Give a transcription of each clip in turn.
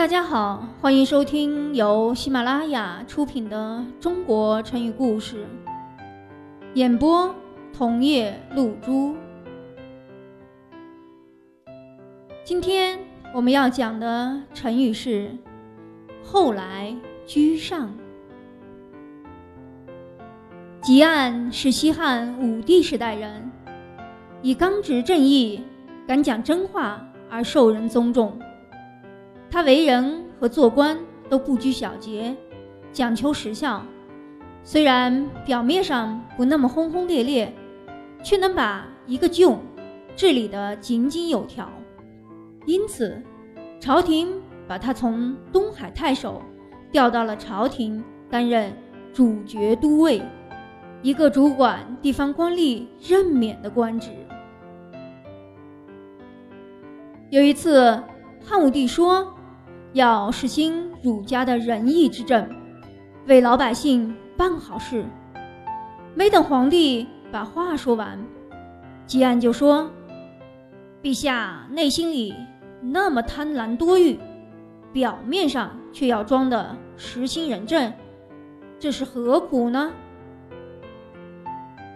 大家好，欢迎收听由喜马拉雅出品的《中国成语故事》，演播桐叶露珠。今天我们要讲的成语是“后来居上”。汲黯是西汉武帝时代人，以刚直正义、敢讲真话而受人尊重。他为人和做官都不拘小节，讲求实效。虽然表面上不那么轰轰烈烈，却能把一个郡治理得井井有条。因此，朝廷把他从东海太守调到了朝廷担任主角都尉，一个主管地方官吏任免的官职。有一次，汉武帝说。要实行儒家的仁义之政，为老百姓办好事。没等皇帝把话说完，汲黯就说：“陛下内心里那么贪婪多欲，表面上却要装的实心仁政，这是何苦呢？”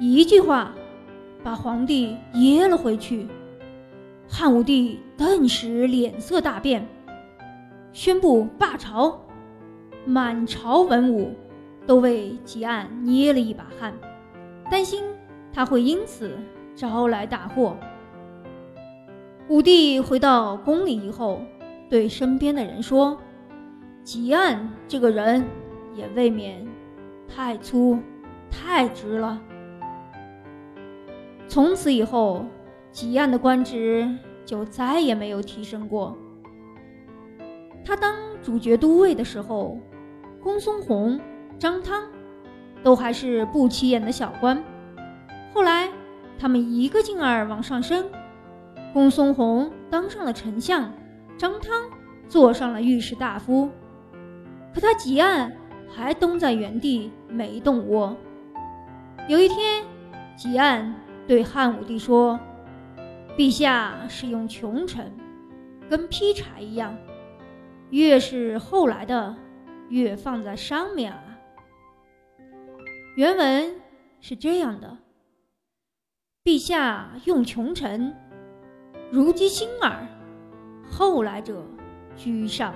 一句话，把皇帝噎了回去。汉武帝顿时脸色大变。宣布罢朝，满朝文武都为汲黯捏了一把汗，担心他会因此招来大祸。武帝回到宫里以后，对身边的人说：“汲黯这个人也未免太粗、太直了。”从此以后，汲黯的官职就再也没有提升过。他当主角都尉的时候，公孙弘、张汤都还是不起眼的小官。后来，他们一个劲儿往上升，公孙弘当上了丞相，张汤做上了御史大夫。可他汲黯还蹲在原地没动窝。有一天，汲黯对汉武帝说：“陛下是用穷臣，跟劈柴一样。”越是后来的，越放在上面啊。原文是这样的：陛下用穷臣，如积星耳，后来者居上。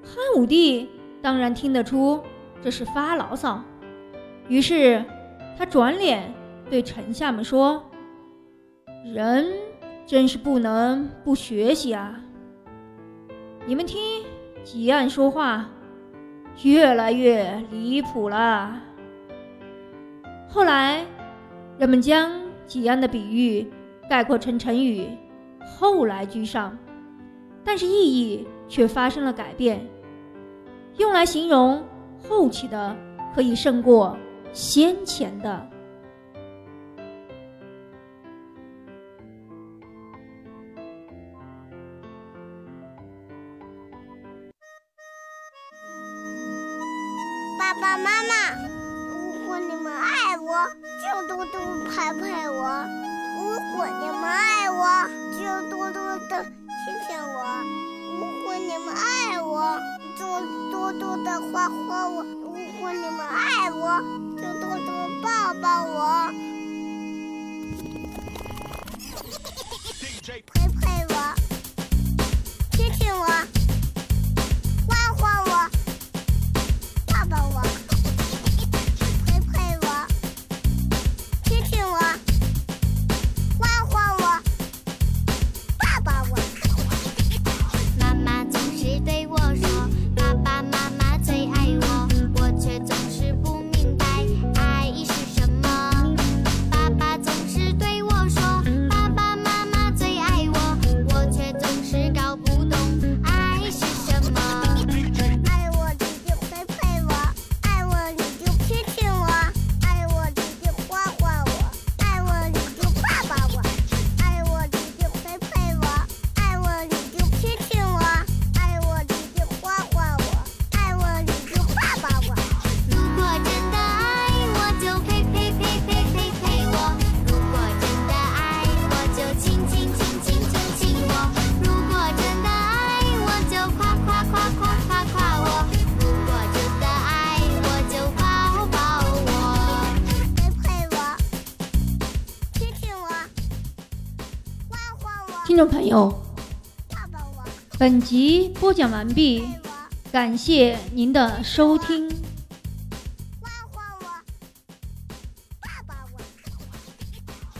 汉武帝当然听得出这是发牢骚，于是他转脸对臣下们说：“人真是不能不学习啊。”你们听，汲黯说话越来越离谱了。后来，人们将汲黯的比喻概括成成语“后来居上”，但是意义却发生了改变，用来形容后期的可以胜过先前的。爸爸妈妈，如果你们爱我，就多多陪陪我；如果你们爱我，就多多的亲亲我；如果你们爱我，就多多的夸夸我；如果你们爱我，就多多抱抱我。听众朋友，本集播讲完毕，感谢您的收听。